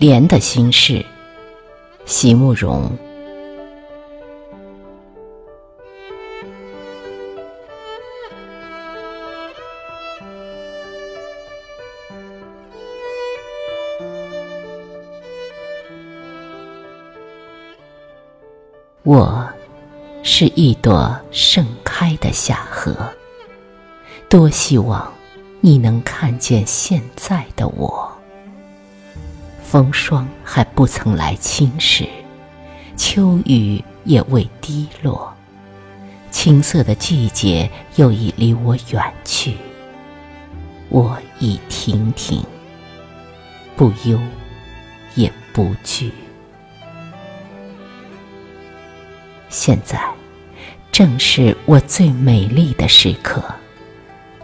莲的心事，席慕容。我是一朵盛开的夏荷，多希望你能看见现在的我。风霜还不曾来侵蚀，秋雨也未滴落，青涩的季节又已离我远去。我已亭亭，不忧也不惧。现在正是我最美丽的时刻，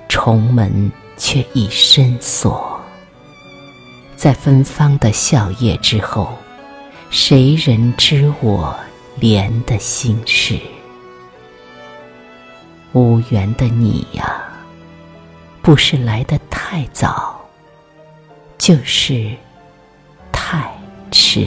重门却已深锁。在芬芳的笑靥之后，谁人知我怜的心事？无缘的你呀，不是来的太早，就是太迟。